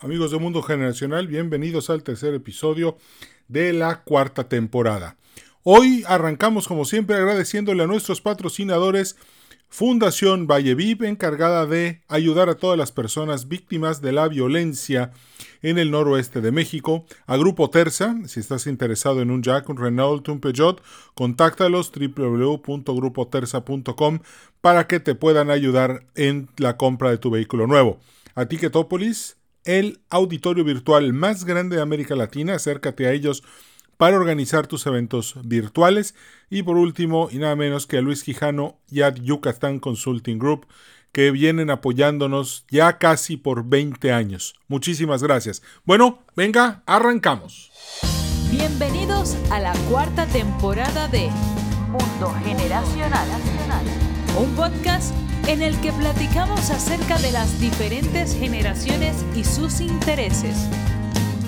Amigos de Mundo Generacional, bienvenidos al tercer episodio de la cuarta temporada. Hoy arrancamos como siempre agradeciéndole a nuestros patrocinadores Fundación Valleviv, encargada de ayudar a todas las personas víctimas de la violencia en el noroeste de México. A Grupo Terza, si estás interesado en un Jack, un Renault, un Peugeot, contáctalos www.grupoterza.com para que te puedan ayudar en la compra de tu vehículo nuevo. A Ticketopolis, el auditorio virtual más grande de América Latina. Acércate a ellos para organizar tus eventos virtuales. Y por último, y nada menos que a Luis Quijano y a Yucatán Consulting Group, que vienen apoyándonos ya casi por 20 años. Muchísimas gracias. Bueno, venga, arrancamos. Bienvenidos a la cuarta temporada de Mundo Generacional, un podcast en el que platicamos acerca de las diferentes generaciones y sus intereses.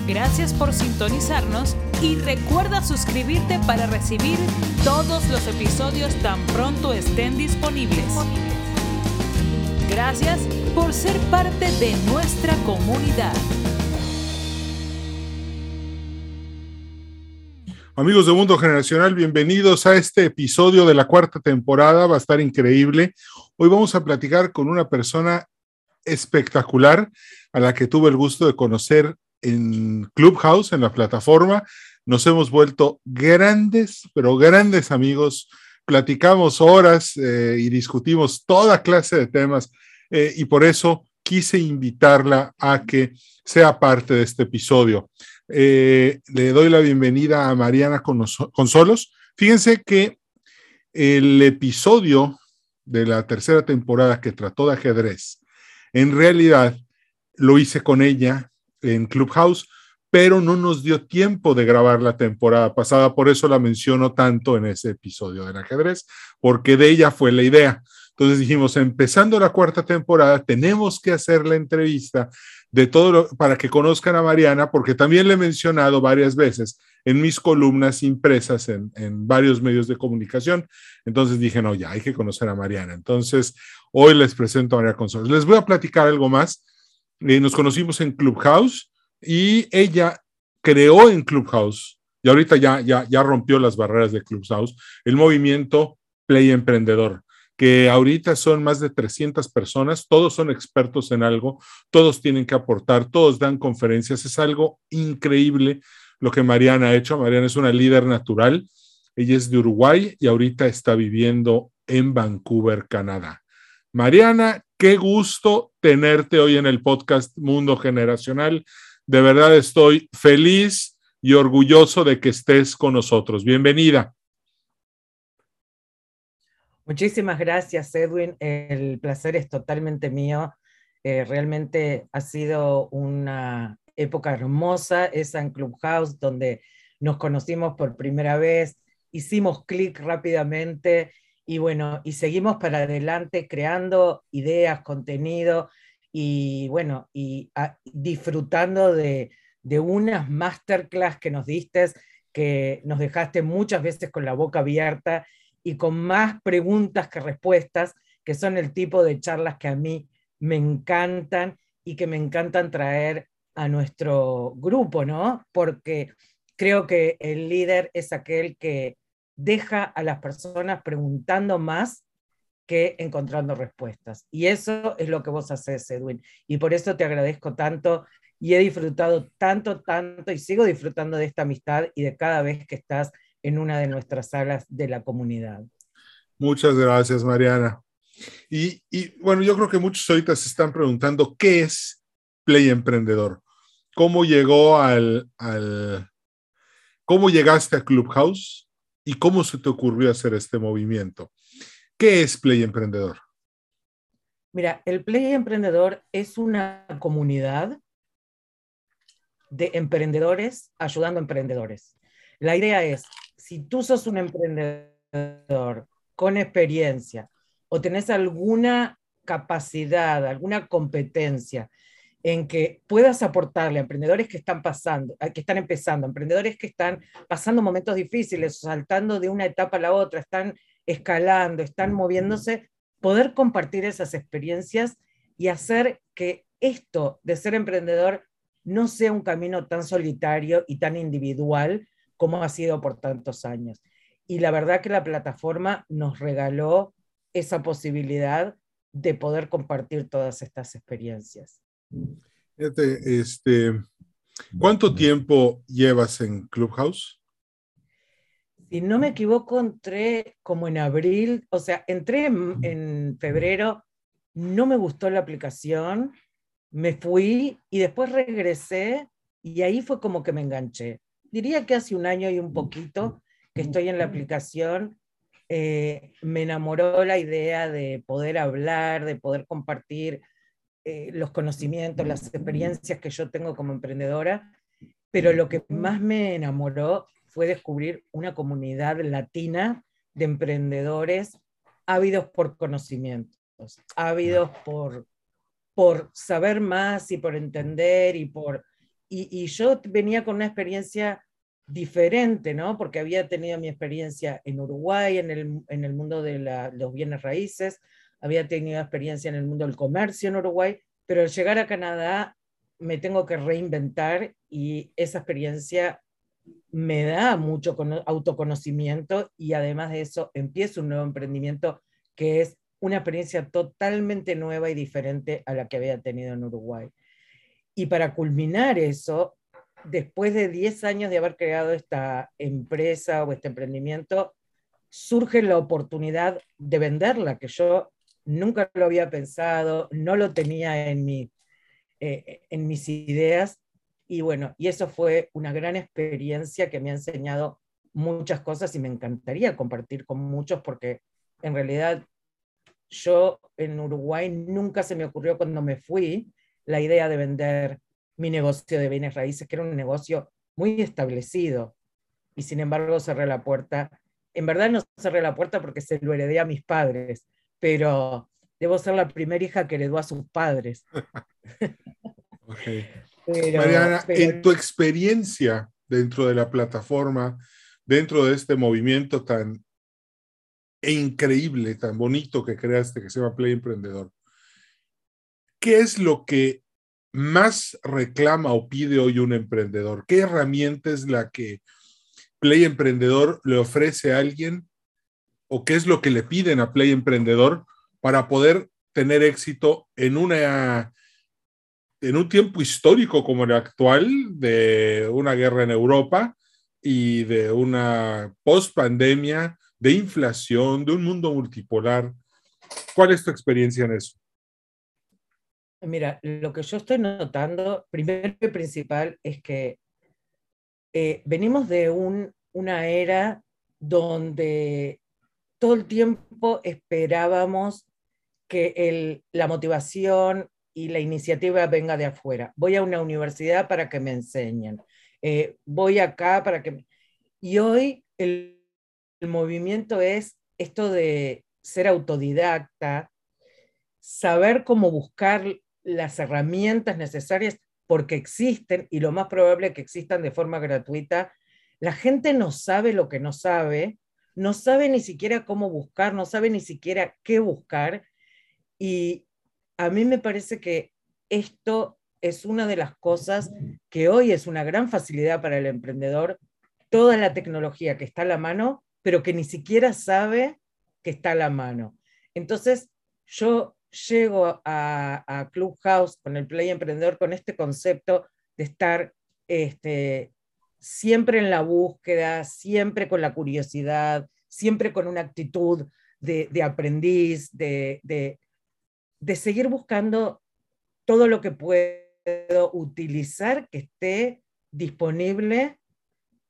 Gracias por sintonizarnos y recuerda suscribirte para recibir todos los episodios tan pronto estén disponibles. Gracias por ser parte de nuestra comunidad. Amigos de Mundo Generacional, bienvenidos a este episodio de la cuarta temporada. Va a estar increíble. Hoy vamos a platicar con una persona espectacular a la que tuve el gusto de conocer en Clubhouse, en la plataforma. Nos hemos vuelto grandes, pero grandes amigos. Platicamos horas eh, y discutimos toda clase de temas eh, y por eso quise invitarla a que sea parte de este episodio. Eh, le doy la bienvenida a Mariana Consolos. Fíjense que el episodio de la tercera temporada que trató de ajedrez, en realidad lo hice con ella en Clubhouse, pero no nos dio tiempo de grabar la temporada pasada, por eso la menciono tanto en ese episodio del ajedrez, porque de ella fue la idea. Entonces dijimos, empezando la cuarta temporada, tenemos que hacer la entrevista de todo lo, para que conozcan a Mariana, porque también le he mencionado varias veces en mis columnas impresas en, varios medios de comunicación. Entonces dije, no, ya hay que conocer a Mariana. Entonces, hoy les presento a María Consuelo. Les voy a platicar algo más. Eh, nos conocimos en Clubhouse y ella creó en Clubhouse, y ahorita ya, ya, ya rompió las barreras de Clubhouse, el movimiento Play Emprendedor que ahorita son más de 300 personas, todos son expertos en algo, todos tienen que aportar, todos dan conferencias, es algo increíble lo que Mariana ha hecho. Mariana es una líder natural. Ella es de Uruguay y ahorita está viviendo en Vancouver, Canadá. Mariana, qué gusto tenerte hoy en el podcast Mundo Generacional. De verdad estoy feliz y orgulloso de que estés con nosotros. Bienvenida. Muchísimas gracias, Edwin. El placer es totalmente mío. Eh, realmente ha sido una época hermosa, esa en Clubhouse, donde nos conocimos por primera vez, hicimos clic rápidamente y bueno, y seguimos para adelante creando ideas, contenido y bueno, y disfrutando de, de unas masterclass que nos diste, que nos dejaste muchas veces con la boca abierta y con más preguntas que respuestas, que son el tipo de charlas que a mí me encantan y que me encantan traer a nuestro grupo, ¿no? Porque creo que el líder es aquel que deja a las personas preguntando más que encontrando respuestas. Y eso es lo que vos haces, Edwin. Y por eso te agradezco tanto y he disfrutado tanto, tanto y sigo disfrutando de esta amistad y de cada vez que estás en una de nuestras salas de la comunidad. Muchas gracias, Mariana. Y, bueno, yo creo que muchos ahorita se están preguntando qué es Play Emprendedor. ¿Cómo llegó al, al, cómo llegaste a Clubhouse y cómo se te ocurrió hacer este movimiento? ¿Qué es Play Emprendedor? Mira, el Play Emprendedor es una comunidad de emprendedores ayudando a emprendedores. La idea es si tú sos un emprendedor con experiencia o tenés alguna capacidad, alguna competencia en que puedas aportarle a emprendedores que están pasando, que están empezando, emprendedores que están pasando momentos difíciles, saltando de una etapa a la otra, están escalando, están moviéndose, poder compartir esas experiencias y hacer que esto de ser emprendedor no sea un camino tan solitario y tan individual como ha sido por tantos años. Y la verdad que la plataforma nos regaló esa posibilidad de poder compartir todas estas experiencias. este, ¿Cuánto tiempo llevas en Clubhouse? Si no me equivoco, entré como en abril, o sea, entré en, febrero, no me gustó la aplicación, me fui y después regresé y ahí fue como que me enganché. Diría que hace un año y un poquito que estoy en la aplicación, eh, me enamoró la idea de poder hablar, de poder compartir eh, los conocimientos, las experiencias que yo tengo como emprendedora, pero lo que más me enamoró fue descubrir una comunidad latina de emprendedores ávidos por conocimientos, ávidos por, por saber más y por entender y por... Y, yo venía con una experiencia diferente, ¿no? Porque había tenido mi experiencia en Uruguay, en el, en el mundo de los bienes raíces, había tenido experiencia en el mundo del comercio en Uruguay, pero al llegar a Canadá me tengo que reinventar y esa experiencia me da mucho autoconocimiento y además de eso empiezo un nuevo emprendimiento que es una experiencia totalmente nueva y diferente a la que había tenido en Uruguay. Y para culminar eso, después de 10 años de haber creado esta empresa o este emprendimiento, surge la oportunidad de venderla, que yo nunca lo había pensado, no lo tenía en, mi, eh, en mis ideas. Y bueno, y eso fue una gran experiencia que me ha enseñado muchas cosas y me encantaría compartir con muchos porque en realidad yo en Uruguay nunca se me ocurrió cuando me fui la idea de vender mi negocio de bienes raíces, que era un negocio muy establecido. Y sin embargo cerré la puerta. En verdad no cerré la puerta porque se lo heredé a mis padres, pero debo ser la primera hija que heredó a sus padres. okay. Mariana, en tu experiencia dentro de la plataforma, dentro de este movimiento tan increíble, tan bonito que creaste, que se llama Play Emprendedor, ¿qué es lo que más reclama o pide hoy un emprendedor? ¿Qué herramienta es la que Play Emprendedor le ofrece a alguien? ¿O qué es lo que le piden a Play Emprendedor para poder tener éxito en una en un tiempo histórico como el actual, de una guerra en Europa y de una post-pandemia, de inflación, de un mundo multipolar. ¿Cuál es tu experiencia en eso? Mira, lo que yo estoy notando, primero y principal, es que eh, venimos de una era donde todo el tiempo esperábamos que la motivación, y la iniciativa venga de afuera. Voy a una universidad para que me enseñen. Eh, voy acá para que... Y hoy el, movimiento es esto de ser autodidacta, saber cómo buscar las herramientas necesarias porque existen y lo más probable es que existan de forma gratuita. La gente no sabe lo que no sabe, no sabe ni siquiera cómo buscar, no sabe ni siquiera qué buscar y a mí me parece que esto es una de las cosas que hoy es una gran facilidad para el emprendedor, toda la tecnología que está a la mano, pero que ni siquiera sabe que está a la mano. Entonces, yo llego a, Clubhouse con el Play Emprendedor con este concepto de estar este, siempre en la búsqueda, siempre con la curiosidad, siempre con una actitud de, aprendiz, de, de seguir buscando todo lo que puedo utilizar que esté disponible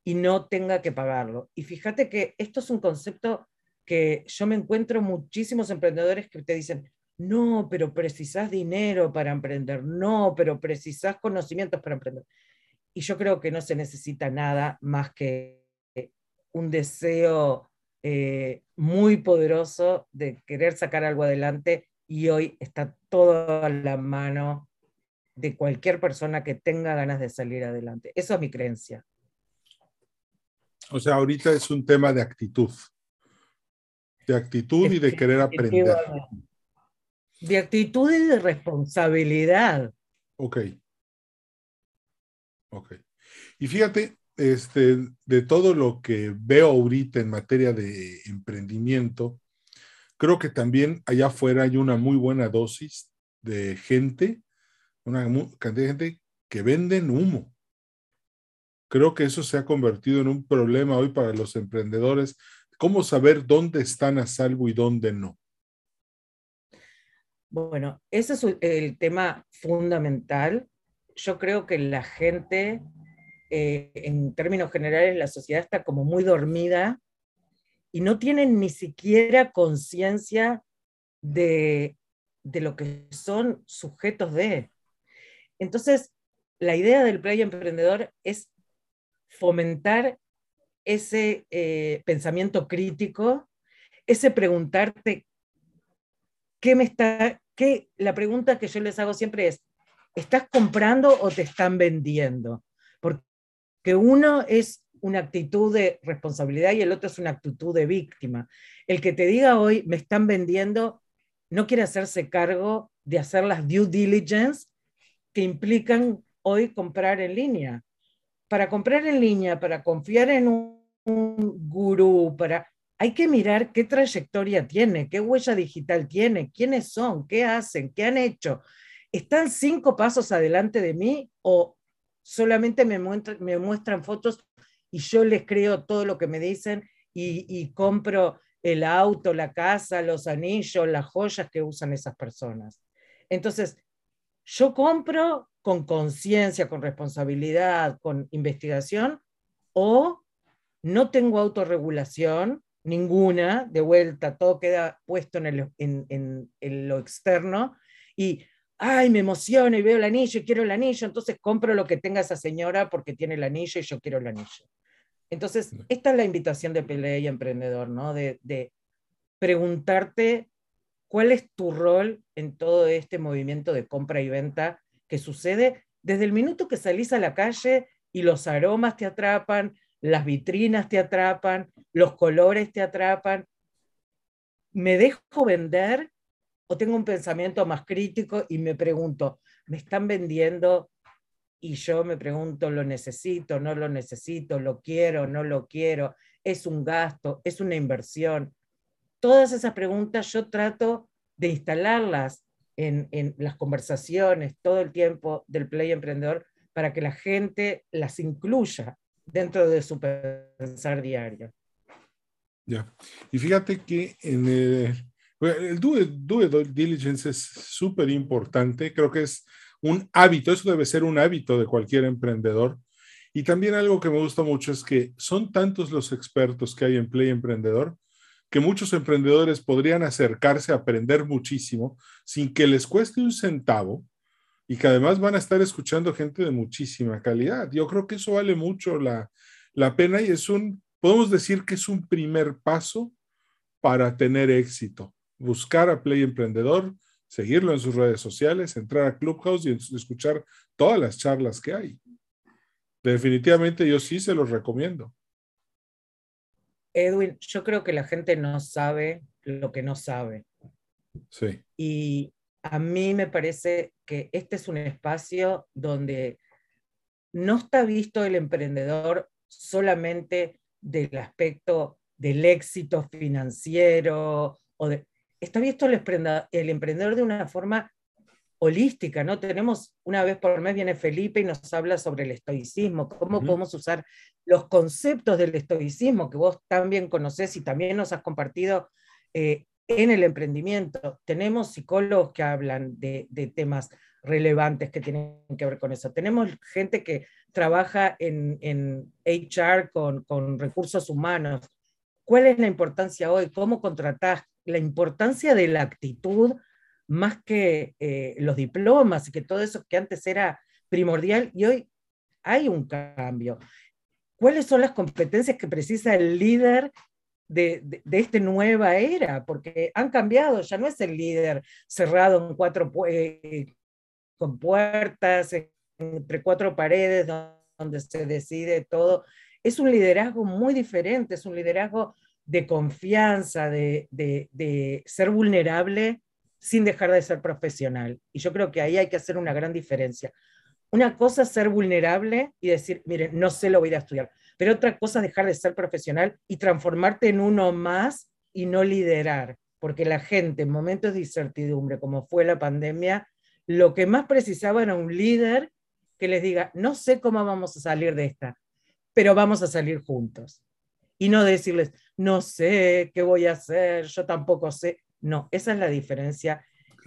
y no tenga que pagarlo. Y fíjate que esto es un concepto que yo me encuentro muchísimos emprendedores que te dicen, no, pero precisas dinero para emprender, no, pero precisas conocimientos para emprender. Y yo creo que no se necesita nada más que un deseo eh, muy poderoso de querer sacar algo adelante y hoy está todo a la mano de cualquier persona que tenga ganas de salir adelante. Eso es mi creencia. O sea, ahorita es un tema de actitud. De actitud y de querer aprender. De actitud y de responsabilidad. Ok. Ok. Y fíjate, este, de todo lo que veo ahorita en materia de emprendimiento, creo que también allá afuera hay una muy buena dosis de gente, una cantidad de gente que venden humo. Creo que eso se ha convertido en un problema hoy para los emprendedores. ¿Cómo saber dónde están a salvo y dónde no? Bueno, ese es el tema fundamental. Yo creo que la gente eh, en términos generales, la sociedad está como muy dormida y no tienen ni siquiera conciencia de, lo que son sujetos de. Entonces, la idea del play emprendedor es fomentar ese eh, pensamiento crítico, ese preguntarte qué me está, qué, la pregunta que yo les hago siempre es, ¿estás comprando o te están vendiendo? Porque que uno es una actitud de responsabilidad y el otro es una actitud de víctima. El que te diga hoy, me están vendiendo, no quiere hacerse cargo de hacer las due diligence que implican hoy comprar en línea. Para comprar en línea, para confiar en un, gurú, para, hay que mirar qué trayectoria tiene, qué huella digital tiene, quiénes son, qué hacen, qué han hecho. ¿Están cinco pasos adelante de mí o solamente me, me muestran fotos y yo les creo todo lo que me dicen y, compro el auto, la casa, los anillos, las joyas que usan esas personas. Entonces, yo compro con conciencia, con responsabilidad, con investigación, o no tengo autorregulación, ninguna, de vuelta, todo queda puesto en, en lo externo, y ay, me emociono y veo el anillo y quiero el anillo, entonces compro lo que tenga esa señora porque tiene el anillo y yo quiero el anillo. Entonces, esta es la invitación de Pelea y Emprendedor, ¿no? De, de preguntarte cuál es tu rol en todo este movimiento de compra y venta que sucede desde el minuto que salís a la calle y los aromas te atrapan, las vitrinas te atrapan, los colores te atrapan. ¿Me dejo vender o tengo un pensamiento más crítico y me pregunto, ¿me están vendiendo? Y yo me pregunto, ¿lo necesito? ¿No lo necesito? ¿Lo quiero? ¿No lo quiero? ¿Es un gasto? ¿Es una inversión? Todas esas preguntas yo trato de instalarlas en, las conversaciones todo el tiempo del Play Emprendedor para que la gente las incluya dentro de su pensar diario. Ya. Y fíjate que el due, diligence es súper importante, creo que es un hábito, eso debe ser un hábito de cualquier emprendedor. Y también algo que me gusta mucho es que son tantos los expertos que hay en Play Emprendedor que muchos emprendedores podrían acercarse a aprender muchísimo sin que les cueste un centavo y que además van a estar escuchando gente de muchísima calidad. Yo creo que eso vale mucho la, la pena y es un, podemos decir que es un primer paso para tener éxito buscar a Play Emprendedor, seguirlo en sus redes sociales, entrar a Clubhouse y escuchar todas las charlas que hay. Definitivamente yo sí se los recomiendo. Edwin, yo creo que la gente no sabe lo que no sabe. Sí. Y a mí me parece que este es un espacio donde no está visto el emprendedor solamente del aspecto del éxito financiero o de, está visto el, emprendedor de una forma holística, ¿no? Tenemos, una vez por mes viene Felipe y nos habla sobre el estoicismo, cómo podemos usar los conceptos del estoicismo que vos también conocés y también nos has compartido eh, en el emprendimiento. Tenemos psicólogos que hablan de, temas relevantes que tienen que ver con eso. Tenemos gente que trabaja en, HR con, con recursos humanos. ¿Cuál es la importancia hoy? ¿Cómo contratás? la importancia de la actitud más que eh, los diplomas y que todo eso que antes era primordial y hoy hay un cambio. ¿Cuáles son las competencias que precisa el líder de, de, esta nueva era? Porque han cambiado, ya no es el líder cerrado en cuatro eh, con puertas, entre cuatro paredes donde se decide todo. Es un liderazgo muy diferente, es un liderazgo de confianza, de, ser vulnerable sin dejar de ser profesional. Y yo creo que ahí hay que hacer una gran diferencia. una cosa es ser vulnerable y decir, miren, no sé, lo voy a estudiar, pero otra cosa es dejar de ser profesional y transformarte en uno más y no liderar, porque la gente en momentos de incertidumbre, como fue la pandemia, lo que más precisaba era un líder que les diga, no sé cómo vamos a salir de esta, pero vamos a salir juntos. Y no decirles, no sé qué voy a hacer, yo tampoco sé. No, esa es la diferencia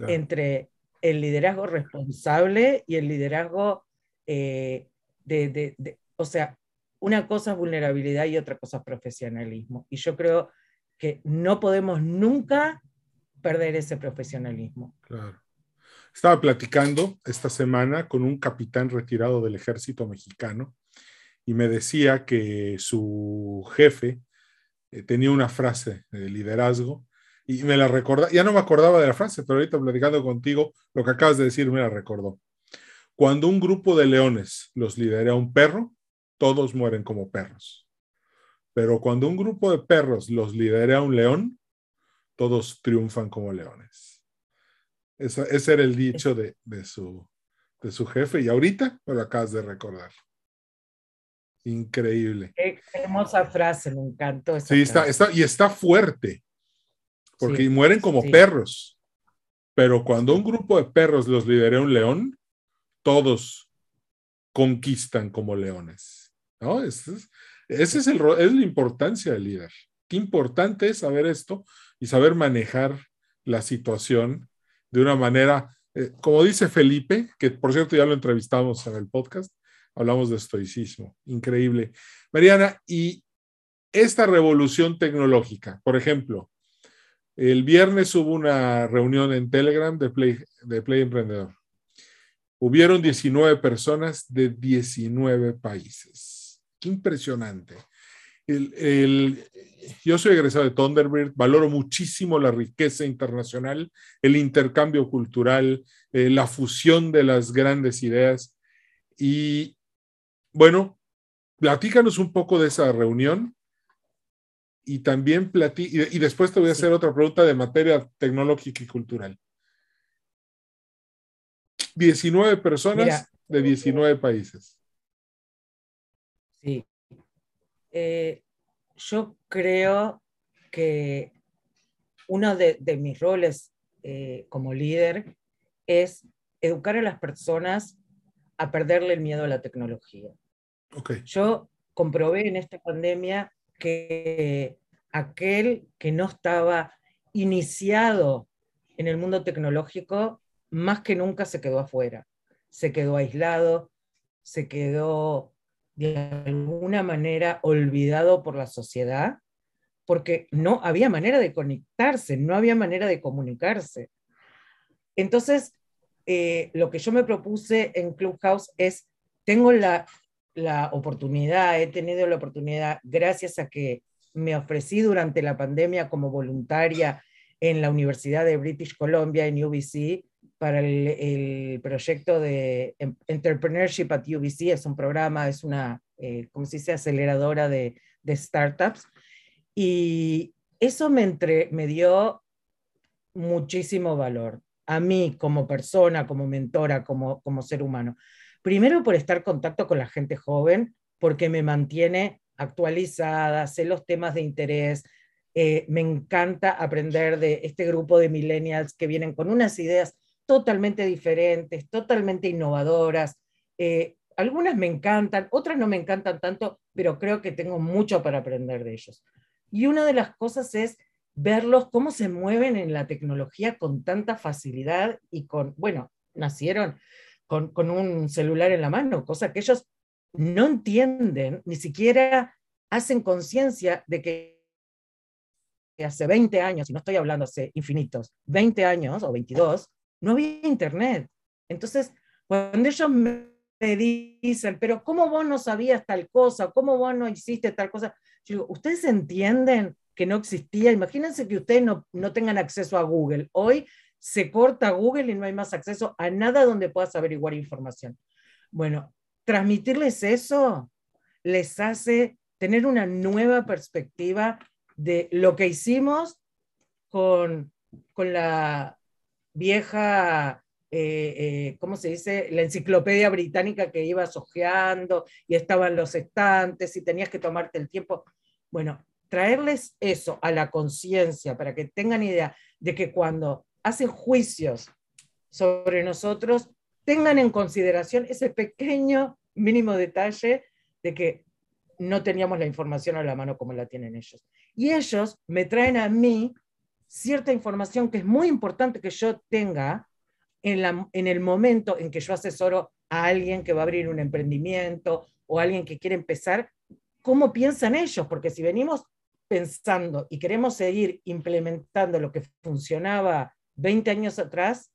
entre el liderazgo responsable y el liderazgo eh, de, o sea, una cosa es vulnerabilidad y otra cosa es profesionalismo. Y yo creo que no podemos nunca perder ese profesionalismo. Claro. Estaba platicando esta semana con un capitán retirado del ejército mexicano y me decía que su jefe eh, tenía una frase de liderazgo y me la recordaba, ya no me acordaba de la frase, pero ahorita platicando contigo, lo que acabas de decir me la recordó. Cuando un grupo de leones los lidera un perro, todos mueren como perros. Pero cuando un grupo de perros los lidera un león, todos triunfan como leones. ese era el dicho de, su, de su jefe y ahorita me lo acabas de recordar. Increíble. Qué hermosa frase, me encantó. sí, Está, está, y está fuerte, porque mueren como perros. Pero cuando un grupo de perros los lidera un león, todos conquistan como leones. ¿No? Ese es, el, es la importancia del líder. Qué importante es saber esto y saber manejar la situación de una manera, eh, como dice Felipe, que por cierto ya lo entrevistamos en el podcast, hablamos de estoicismo, increíble. Mariana, y esta revolución tecnológica, por ejemplo, el viernes hubo una reunión en Telegram de Play, de Play Emprendedor. Hubieron 19 personas de 19 países. Impresionante. El, yo soy egresado de Thunderbird, valoro muchísimo la riqueza internacional, el intercambio cultural, eh, la fusión de las grandes ideas. Y bueno, platícanos un poco de esa reunión y también platí y, después te voy a hacer otra pregunta de materia tecnológica y cultural. 19 personas de 19 países. Sí. Eh, yo creo que uno de, mis roles eh, como líder es educar a las personas a perderle el miedo a la tecnología. Okay. Yo comprobé en esta pandemia que aquel que no estaba iniciado en el mundo tecnológico, más que nunca se quedó afuera, se quedó aislado, se quedó de alguna manera olvidado por la sociedad, porque no había manera de conectarse, no había manera de comunicarse. Entonces, eh, lo que yo me propuse en Clubhouse es, tengo la la oportunidad, he tenido la oportunidad, gracias a que me ofrecí durante la pandemia como voluntaria en la Universidad de British Columbia, en UBC, para el, proyecto de Entrepreneurship at UBC. Es un programa, es una, eh, como se dice, aceleradora de, startups. Y eso me, entre, me dio muchísimo valor a mí como persona, como mentora, como, como ser humano. Primero por estar en contacto con la gente joven, porque me mantiene actualizada, sé los temas de interés, eh, me encanta aprender de este grupo de millennials que vienen con unas ideas totalmente diferentes, totalmente innovadoras. Eh, algunas me encantan, otras no me encantan tanto, pero creo que tengo mucho para aprender de ellos. Y una de las cosas es verlos cómo se mueven en la tecnología con tanta facilidad y con, bueno, nacieron con, un celular en la mano, cosa que ellos no entienden, ni siquiera hacen conciencia de que hace 20 años, y no estoy hablando hace infinitos, 20 años o 22, no había internet. Entonces, cuando ellos me dicen, pero ¿cómo vos no sabías tal cosa? ¿Cómo vos no hiciste tal cosa? Yo digo, ¿ustedes entienden que no existía? Imagínense que ustedes no, no tengan acceso a Google. Hoy se corta Google y no hay más acceso a nada donde puedas averiguar información. Bueno, transmitirles eso les hace tener una nueva perspectiva de lo que hicimos con, con la vieja eh, ¿cómo se dice? La enciclopedia británica que ibas hojeando y estaban los estantes y tenías que tomarte el tiempo. Bueno, traerles eso a la conciencia para que tengan idea de que cuando hacen juicios sobre nosotros, tengan en consideración ese pequeño mínimo detalle de que no teníamos la información a la mano como la tienen ellos. Y ellos me traen a mí cierta información que es muy importante que yo tenga en, la, en el momento en que yo asesoro a alguien que va a abrir un emprendimiento o alguien que quiere empezar, cómo piensan ellos, porque si venimos pensando y queremos seguir implementando lo que funcionaba 20 años atrás,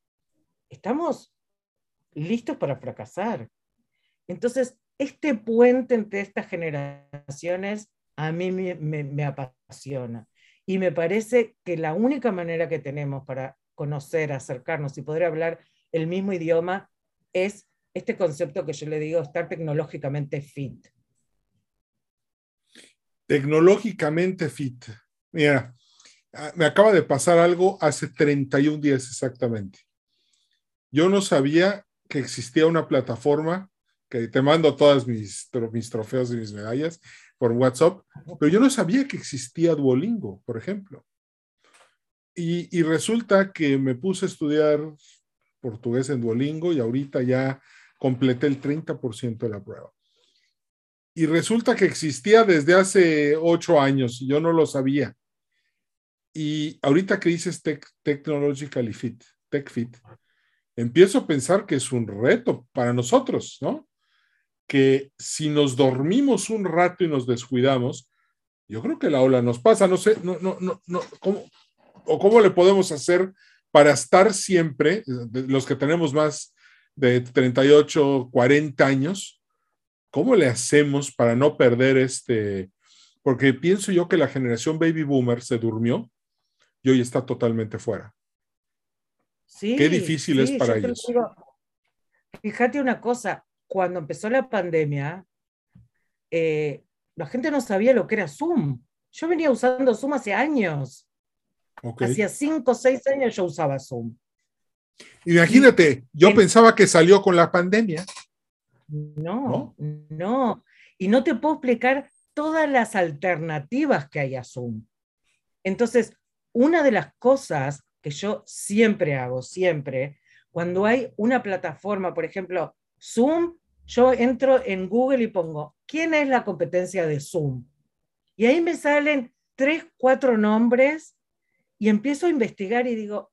estamos listos para fracasar. Entonces, este puente entre estas generaciones a mí me, apasiona. Y me parece que la única manera que tenemos para conocer, acercarnos y poder hablar el mismo idioma es este concepto que yo le digo, estar tecnológicamente fit. Tecnológicamente fit. Mira, ah, me acaba de pasar algo hace 31 días exactamente. Yo no sabía que existía una plataforma que te mando todas mis, mis trofeos y mis medallas por WhatsApp, pero yo no sabía que existía Duolingo, por ejemplo. Y, y, resulta que me puse a estudiar portugués en Duolingo y ahorita ya completé el 30% de la prueba. Y resulta que existía desde hace ocho años y yo no lo sabía. Y ahorita que dices tech, Technologically Fit, Tech Fit, empiezo a pensar que es un reto para nosotros, ¿no? Que si nos dormimos un rato y nos descuidamos, yo creo que la ola nos pasa, no sé, no, no, no, no ¿cómo, o cómo le podemos hacer para estar siempre, los que tenemos más de 38, 40 años, ¿cómo le hacemos para no perder este? Porque pienso yo que la generación baby boomer se durmió y hoy está totalmente fuera. Sí, Qué difícil es para ellos. fíjate una cosa, cuando empezó la pandemia, eh, la gente no sabía lo que era Zoom. Yo venía usando Zoom hace años. Hacía cinco o seis años yo usaba Zoom. Imagínate, yo pensaba que salió con la pandemia. No, no, no, Y no te puedo explicar todas las alternativas que hay a Zoom. Entonces, una de las cosas que yo siempre hago, siempre, cuando hay una plataforma, por ejemplo, Zoom yo entro en Google y pongo, ¿quién es la competencia de Zoom? Y ahí me salen tres, cuatro nombres y empiezo a investigar y digo,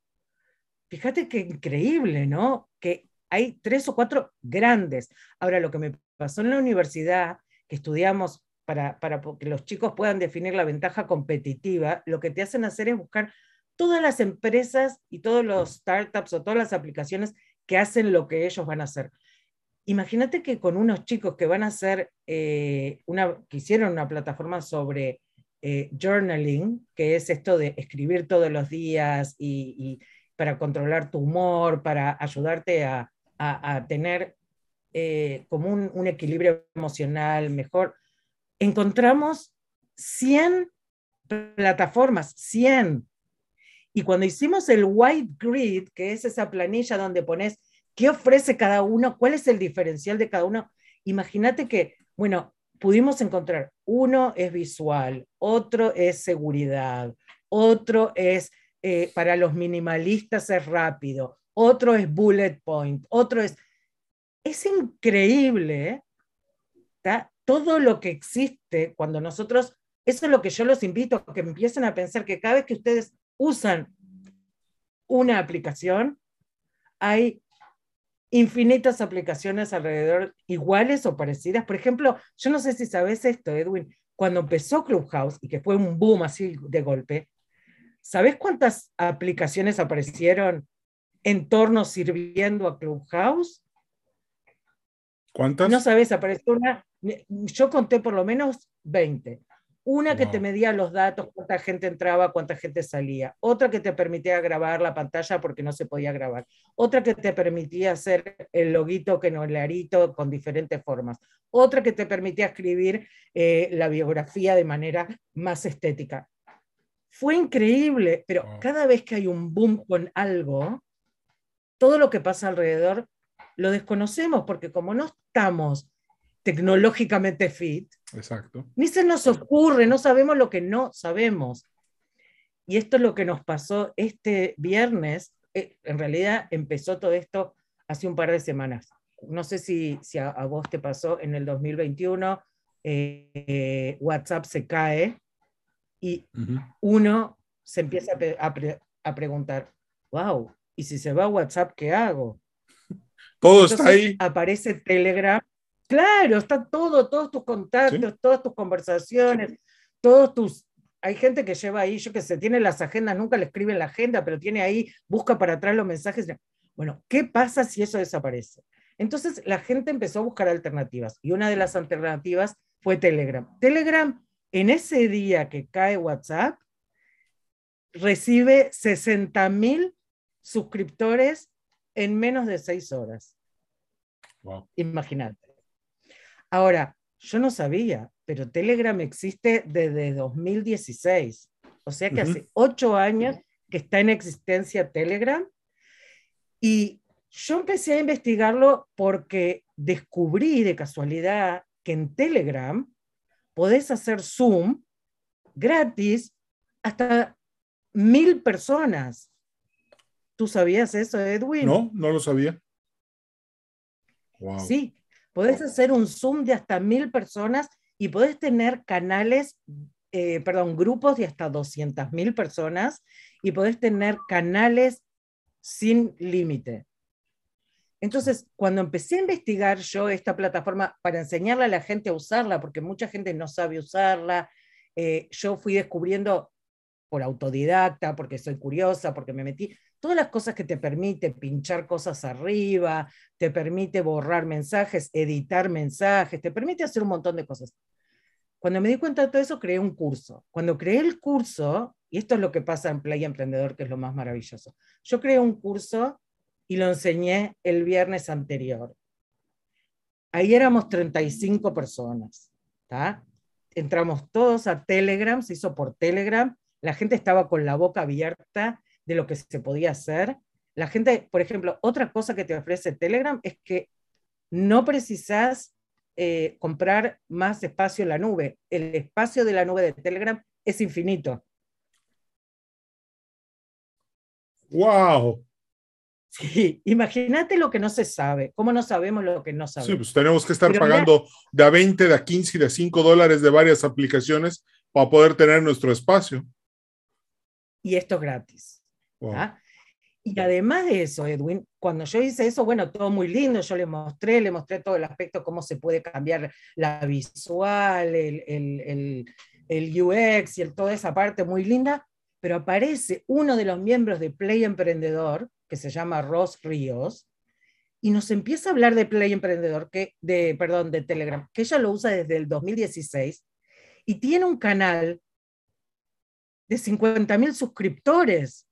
fíjate qué increíble, ¿no? Que hay tres o cuatro grandes. Ahora, lo que me pasó en la universidad, que estudiamos para, para que los chicos puedan definir la ventaja competitiva, lo que te hacen hacer es buscar todas las empresas y todos los startups o todas las aplicaciones que hacen lo que ellos van a hacer. Imagínate que con unos chicos que van a hacer eh, una, que hicieron una plataforma sobre eh, journaling, que es esto de escribir todos los días y, para controlar tu humor, para ayudarte a, tener eh, como un, un, equilibrio emocional mejor, encontramos 100 plataformas, 100. Y cuando hicimos el White Grid, que es esa planilla donde pones ¿Qué ofrece cada uno? ¿Cuál es el diferencial de cada uno? Imagínate que, bueno, pudimos encontrar, uno es visual, otro es seguridad, otro es eh, para los minimalistas es rápido, otro es bullet point, otro es... Es increíble, ¿eh? todo lo que existe cuando nosotros, eso es lo que yo los invito a que empiecen a pensar que cada vez que ustedes usan una aplicación, hay infinitas aplicaciones alrededor iguales o parecidas. Por ejemplo, yo no sé si sabes esto, Edwin, cuando empezó Clubhouse y que fue un boom así de golpe, ¿sabes cuántas aplicaciones aparecieron en torno sirviendo a Clubhouse? ¿Cuántas? No sabes, apareció una, yo conté por lo menos 20. Una que te medía los datos, cuánta gente entraba, cuánta gente salía. Otra que te permitía grabar la pantalla porque no se podía grabar. Otra que te permitía hacer el loguito que no el arito con diferentes formas. Otra que te permitía escribir eh, la biografía de manera más estética. Fue increíble, pero cada vez que hay un boom con algo, todo lo que pasa alrededor lo desconocemos porque como no estamos tecnológicamente fit, Exacto. ni se nos ocurre, no sabemos lo que no sabemos. Y esto es lo que nos pasó este viernes. Eh, en realidad empezó todo esto hace un par de semanas. No sé si, si a, a vos te pasó en el 2021, eh, WhatsApp se cae y Ujú. uno se empieza a, pe- a pre- a preguntar, wow, ¿y si se va WhatsApp, qué hago? Todo está Entonces, ahí. Aparece Telegram. Claro, está todo, todos tus contactos, todas tus conversaciones, todos tus... Hay gente que lleva ahí, yo que sé, tiene las agendas, nunca le escribe en la agenda, pero tiene ahí, busca para atrás los mensajes. Bueno, ¿qué pasa si eso desaparece? Entonces la gente empezó a buscar alternativas y una de las alternativas fue Telegram. Telegram, en ese día que cae WhatsApp, recibe 60 mil suscriptores en menos de seis horas. Wow. Imagínate. Ahora, yo no sabía, pero Telegram existe desde 2016. O sea que hace ocho años que está en existencia Telegram. Y yo empecé a investigarlo porque descubrí de casualidad que en Telegram podés hacer Zoom gratis hasta mil personas. ¿Tú sabías eso, Edwin? No, no lo sabía. Wow. Sí, podés hacer un Zoom de hasta mil personas y podés tener canales, eh, perdón, grupos de hasta 200 mil personas y podés tener canales sin límite. Entonces, cuando empecé a investigar yo esta plataforma para enseñarle a la gente a usarla, porque mucha gente no sabe usarla, eh, yo fui descubriendo por autodidacta, porque soy curiosa, porque me metí, todas las cosas que te permite pinchar cosas arriba, te permite borrar mensajes, editar mensajes, te permite hacer un montón de cosas. Cuando me di cuenta de todo eso, creé un curso. Cuando creé el curso, y esto es lo que pasa en Play Emprendedor, que es lo más maravilloso, yo creé un curso y lo enseñé el viernes anterior. Ahí éramos 35 personas. ¿tá? Entramos todos a Telegram, se hizo por Telegram, la gente estaba con la boca abierta de lo que se podía hacer. La gente, por ejemplo, otra cosa que te ofrece Telegram es que no precisas eh, comprar más espacio en la nube. El espacio de la nube de Telegram es infinito. Wow. Sí, imagínate lo que no se sabe. ¿Cómo no sabemos lo que no Sí, sabemos? pues tenemos que estar Pero pagando de a 20, de a 15 y de a 5 dólares de varias aplicaciones para poder tener nuestro espacio. Y esto es gratis. Wow. ¿ah? Y además de eso, Edwin, cuando yo hice eso, bueno, todo muy lindo, yo le mostré, le mostré todo el aspecto, cómo se puede cambiar la visual, el, el, el, el UX y toda esa parte muy linda, pero aparece uno de los miembros de Play Emprendedor, que se llama Ross Ríos, y nos empieza a hablar de Play Emprendedor, que, de, perdón, de Telegram, que ella lo usa desde el 2016, y tiene un canal de 50 mil suscriptores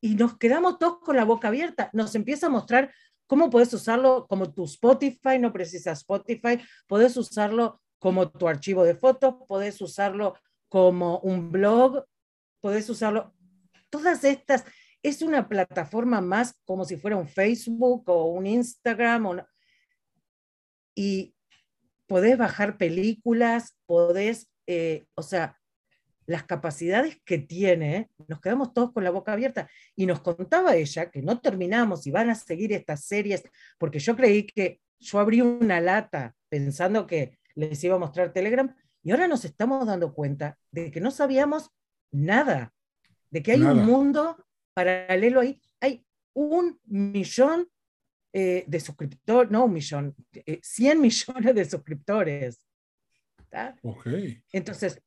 y nos quedamos todos con la boca abierta. Nos empieza a mostrar cómo puedes usarlo como tu Spotify, no precisas Spotify, puedes usarlo como tu archivo de fotos, puedes usarlo como un blog, puedes usarlo. Todas estas, es una plataforma más como si fuera un Facebook o un Instagram. Y podés bajar películas, podés, eh, o sea, las capacidades que tiene, nos quedamos todos con la boca abierta. Y nos contaba ella que no terminamos y van a seguir estas series, porque yo creí que yo abrí una lata pensando que les iba a mostrar Telegram, y ahora nos estamos dando cuenta de que no sabíamos nada, de que hay Nada. un mundo paralelo ahí. Hay un millón eh, de suscriptores, no un millón, eh, 100 millones de suscriptores. ¿tá? Ok. Entonces,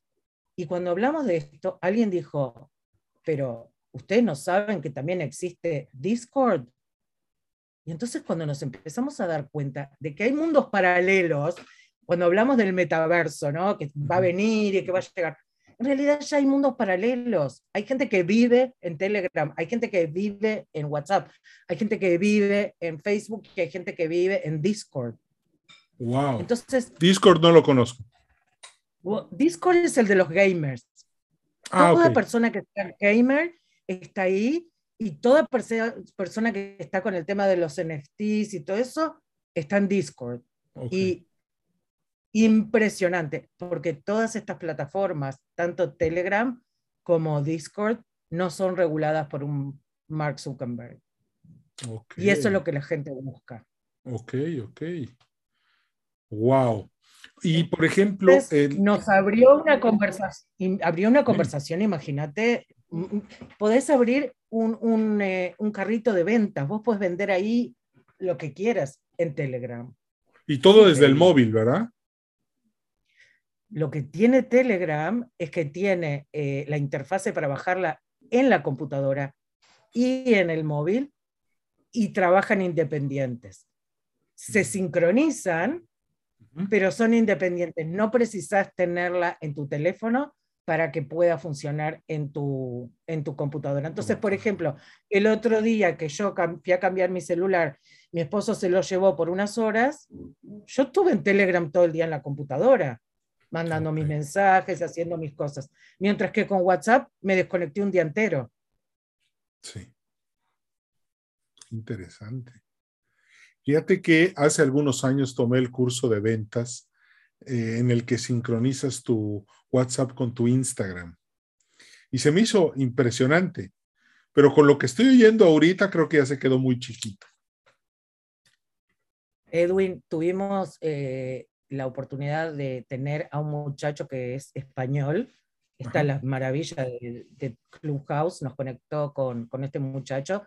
y cuando hablamos de esto, alguien dijo, pero ustedes no saben que también existe Discord. Y entonces cuando nos empezamos a dar cuenta de que hay mundos paralelos, cuando hablamos del metaverso, ¿no? Que va a venir y que va a llegar. En realidad ya hay mundos paralelos. Hay gente que vive en Telegram, hay gente que vive en WhatsApp, hay gente que vive en Facebook y hay gente que vive en Discord. Wow. Entonces, Discord no lo conozco. Discord es el de los gamers. Ah, Toda persona que sea gamer está ahí Y toda persona que está con el tema de los NFTs y todo eso está en Discord. Y impresionante, porque todas estas plataformas, tanto Telegram como Discord, no son reguladas por un Mark Zuckerberg. Y eso es lo que la gente busca. Ok, ok. Wow. Y por ejemplo. Nos abrió una conversación, abrió una conversación, imagínate, podés abrir un, eh, un, carrito de ventas, vos podés vender ahí lo que quieras en Telegram. Y todo desde el móvil, ¿verdad? Lo que tiene Telegram es que tiene eh, la interfase para bajarla en la computadora y en el móvil y trabajan independientes. Se sincronizan, pero son independientes. No precisas tenerla en tu teléfono para que pueda funcionar en tu, en tu computadora. Entonces, por ejemplo, el otro día que yo fui a cambiar mi celular, mi esposo se lo llevó por unas horas, yo estuve en Telegram todo el día en la computadora mandando mis mensajes, haciendo mis cosas. Mientras que con WhatsApp me desconecté un día entero. Sí. Interesante. Fíjate que hace algunos años tomé el curso de ventas eh, en el que sincronizas tu WhatsApp con tu Instagram. Y se me hizo impresionante. Pero con lo que estoy oyendo ahorita, creo que ya se quedó muy chiquito. Edwin, tuvimos eh, la oportunidad de tener a un muchacho que es español. Está la maravilla de, Clubhouse, nos conectó con, con este muchacho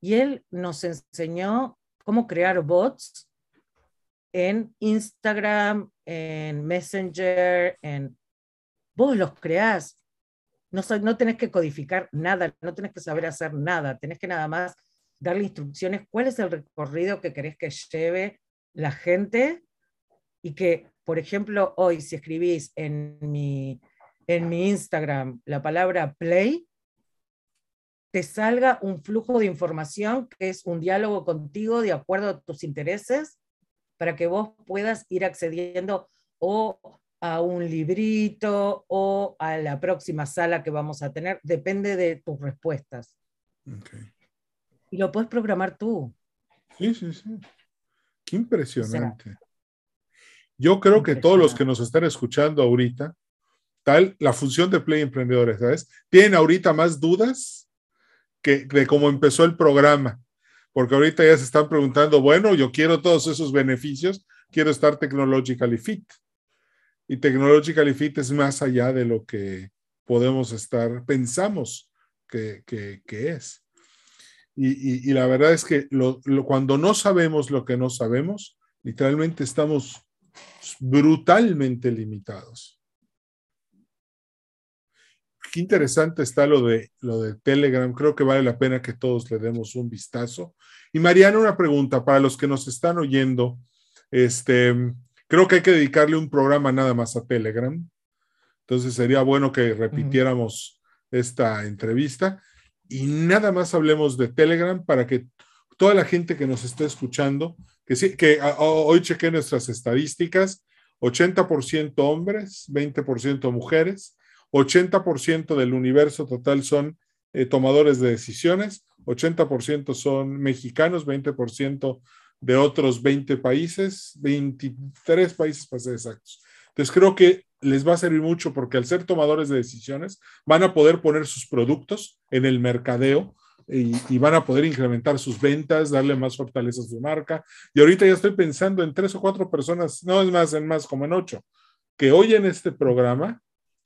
y él nos enseñó cómo crear bots en Instagram, en Messenger, en... Vos los creás. No, no tenés que codificar nada, no tenés que saber hacer nada, tenés que nada más darle instrucciones, cuál es el recorrido que querés que lleve la gente y que, por ejemplo, hoy si escribís en mi, en mi Instagram la palabra play, te salga un flujo de información que es un diálogo contigo de acuerdo a tus intereses para que vos puedas ir accediendo o a un librito o a la próxima sala que vamos a tener, depende de tus respuestas. Y lo puedes programar tú. Sí, sí, sí. Qué impresionante. Yo creo que todos los que nos están escuchando ahorita, tal, la función de Play Emprendedores, ¿sabes? Tienen ahorita más dudas que de cómo empezó el programa, porque ahorita ya se están preguntando, bueno, yo quiero todos esos beneficios, quiero estar Technologically Fit. Y Technologically Fit es más allá de lo que podemos estar, pensamos que, es. Y, la verdad es que cuando no sabemos lo que no sabemos, literalmente estamos brutalmente limitados. Qué interesante está lo de, lo de Telegram. Creo que vale la pena que todos le demos un vistazo. Y Mariana, una pregunta para los que nos están oyendo. Este, creo que hay que dedicarle un programa nada más a Telegram. Entonces sería bueno que repitiéramos esta entrevista y nada más hablemos de Telegram para que toda la gente que nos esté escuchando que sí, que hoy chequé nuestras estadísticas, 80% hombres, 20% mujeres, 80% del universo total son eh, tomadores de decisiones, 80% son mexicanos, 20% de otros 20 países, 23 países para ser exactos. Entonces creo que les va a servir mucho porque al ser tomadores de decisiones van a poder poner sus productos en el mercadeo y, van a poder incrementar sus ventas, darle más fortaleza a su marca. Y ahorita ya estoy pensando en tres o cuatro personas, no es más, en más, como en ocho, que oyen este programa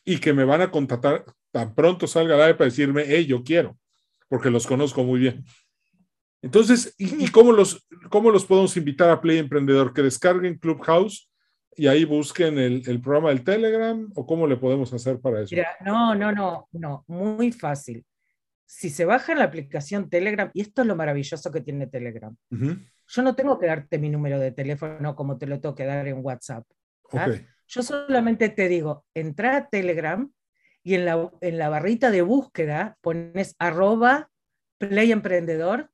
y que me van a contratar tan pronto salga la para decirme, hey, yo quiero, porque los conozco muy bien. Entonces, ¿y, cómo, los, cómo los podemos invitar a Play Emprendedor? Que descarguen Clubhouse y ahí busquen el, el, programa del Telegram o cómo le podemos hacer para eso? no, no, no, no, muy fácil si se baja la aplicación Telegram, y esto es lo maravilloso que tiene Telegram, yo no tengo que darte mi número de teléfono como te lo tengo que dar en WhatsApp. ¿ah? Yo solamente te digo, entra a Telegram y en la, en la barrita de búsqueda pones arroba play emprendedor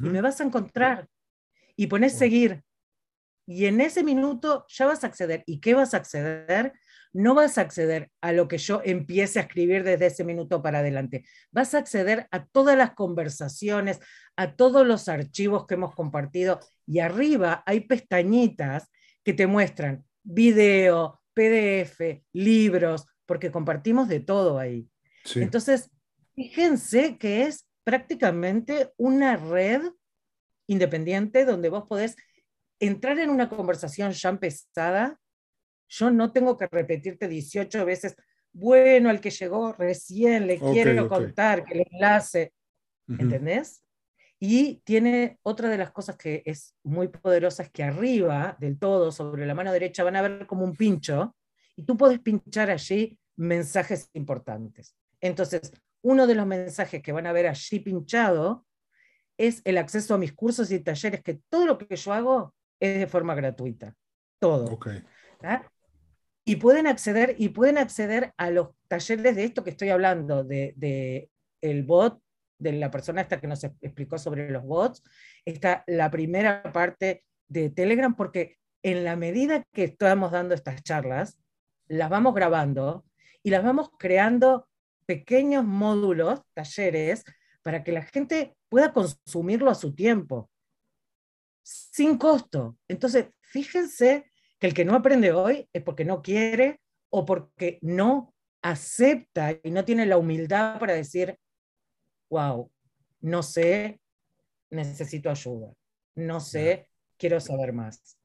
y me vas a encontrar. Y pones seguir. Y en ese minuto ya vas a acceder. ¿Y qué vas a acceder? no vas a acceder a lo que yo empiece a escribir desde ese minuto para adelante. Vas a acceder a todas las conversaciones, a todos los archivos que hemos compartido y arriba hay pestañitas que te muestran video, PDF, libros, porque compartimos de todo ahí. Entonces, fíjense que es prácticamente una red independiente donde vos podés entrar en una conversación ya empezada. Yo no tengo que repetirte 18 veces, bueno, al que llegó recién le quiero contar que el enlace, ¿entendés? Y tiene otra de las cosas que es muy poderosa, es que arriba del todo, sobre la mano derecha, van a ver como un pincho, y tú puedes pinchar allí mensajes importantes. Entonces, uno de los mensajes que van a ver allí pinchado es el acceso a mis cursos y talleres, que todo lo que yo hago es de forma gratuita. Todo. Y pueden acceder, y pueden acceder a los talleres de esto que estoy hablando, de, de el bot, de la persona esta que nos explicó sobre los bots, está la primera parte de Telegram, porque en la medida que estamos dando estas charlas, las vamos grabando y las vamos creando pequeños módulos, talleres, para que la gente pueda consumirlo a su tiempo, sin costo. Entonces, fíjense que el que no aprende hoy es porque no quiere o porque no acepta y no tiene la humildad para decir, wow, no sé, necesito ayuda, no sé, quiero saber más.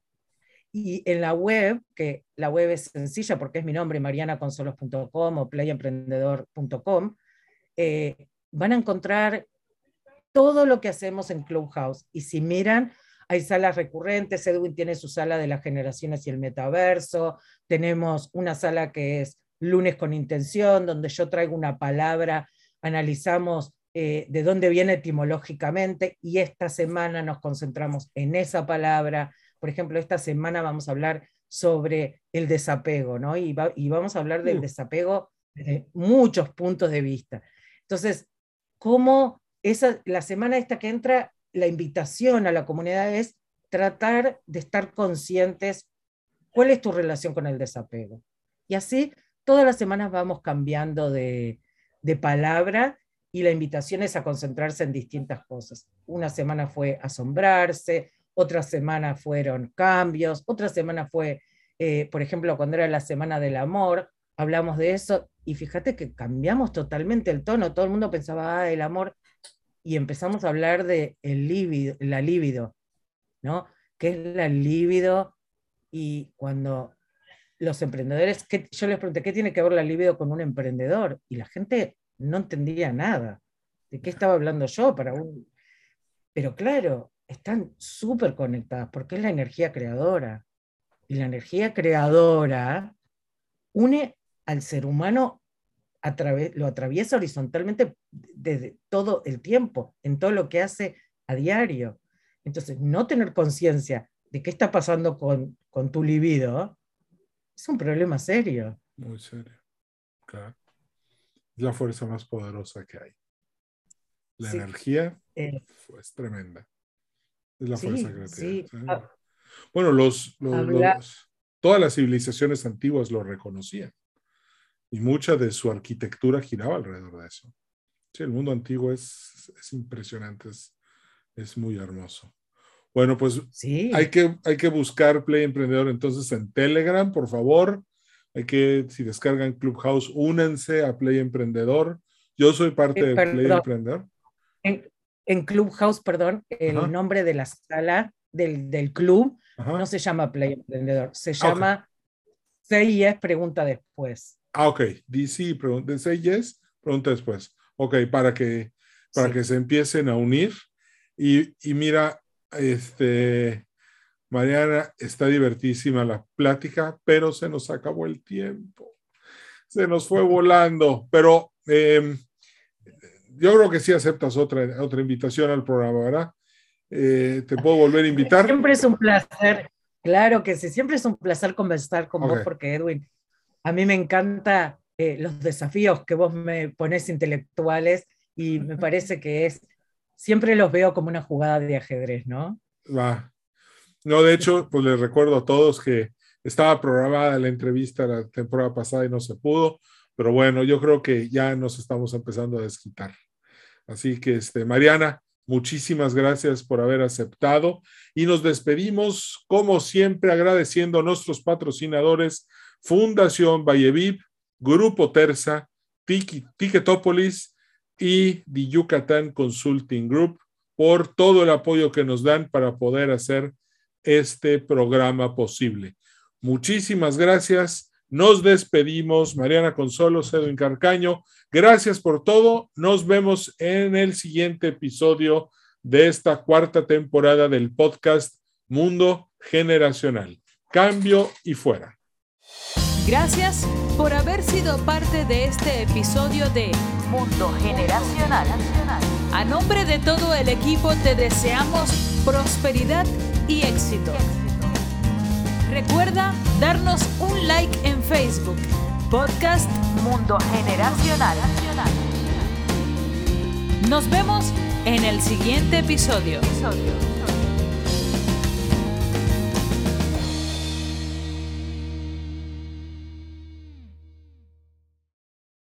Y en la web, que la web es sencilla porque es mi nombre, marianaconsolos.com o playemprendedor.com, eh, van a encontrar todo lo que hacemos en Clubhouse. Y si miran, hay salas recurrentes, Edwin tiene su sala de las generaciones y el metaverso, tenemos una sala que es lunes con intención, donde yo traigo una palabra, analizamos eh, de dónde viene etimológicamente y esta semana nos concentramos en esa palabra, por ejemplo, esta semana vamos a hablar sobre el desapego, ¿no? Y, vamos a hablar del desapego desde muchos puntos de vista. Entonces, ¿cómo esa, la semana esta que entra, la invitación a la comunidad es tratar de estar conscientes cuál es tu relación con el desapego? Y así, todas las semanas vamos cambiando de, de palabra y la invitación es a concentrarse en distintas cosas. Una semana fue asombrarse, otra semana fueron cambios, otra semana fue, eh, por ejemplo, cuando era la semana del amor, hablamos de eso y fíjate que cambiamos totalmente el tono, todo el mundo pensaba, ah, el amor, y empezamos a hablar de el líbido, la libido, ¿no? ¿Qué es la libido? Y cuando los emprendedores, que, yo les pregunté, ¿qué tiene que ver la libido con un emprendedor? Y la gente no entendía nada. ¿De qué estaba hablando yo para un... Pero claro, están súper conectadas porque es la energía creadora. Y la energía creadora une al ser humano, a lo atraviesa horizontalmente desde todo el tiempo, en todo lo que hace a diario. Entonces, no tener conciencia de qué está pasando con, con tu libido es un problema serio. Muy serio, claro. Es la fuerza más poderosa que hay. La energía eh, es tremenda. Es la fuerza creativa. Ah. Bueno, los, todas las civilizaciones antiguas lo reconocían y mucha de su arquitectura giraba alrededor de eso. Sí, el mundo antiguo es, es impresionante, es, es, muy hermoso. Bueno, pues sí. hay, que, hay que buscar Play Emprendedor entonces en Telegram, por favor. Hay que, si descargan Clubhouse, únanse a Play Emprendedor. Yo soy parte de Play Emprendedor en Clubhouse, perdón, el nombre de la sala del, club no se llama Play Emprendedor, se llama Say Yes, pregunta después. Ah, ok. DC, pregunta, Yes, pregunta después. Ok, para que, para que se empiecen a unir. Y, y mira, este, Mariana, está divertísima la plática, pero se nos acabó el tiempo. Se nos fue volando, pero eh, yo creo que sí aceptas otra, otra invitación al programa, ¿verdad? Eh, ¿Te puedo volver a invitar? Siempre es un placer, claro que sí, siempre es un placer conversar con vos porque Edwin, a mí me encanta eh, los desafíos que vos me pones intelectuales y me parece que es, siempre los veo como una jugada de ajedrez, ¿no? Va. No, de hecho, pues les recuerdo a todos que estaba programada la entrevista la temporada pasada y no se pudo, pero bueno, yo creo que ya nos estamos empezando a desquitar. Así que, este, Mariana, muchísimas gracias por haber aceptado y nos despedimos, como siempre, agradeciendo a nuestros patrocinadores Fundación Valleviv, Grupo Terza, Ticketopolis y The Yucatán Consulting Group por todo el apoyo que nos dan para poder hacer este programa posible. Muchísimas gracias. Nos despedimos. Mariana Consolo, Edwin Carcaño. Gracias por todo. Nos vemos en el siguiente episodio de esta cuarta temporada del podcast Mundo Generacional. Cambio y fuera. Gracias por haber sido parte de este episodio de Mundo Generacional. A nombre de todo el equipo te deseamos prosperidad y éxito. Recuerda darnos un like en Facebook. Podcast Mundo Generacional. Nos vemos en el siguiente episodio.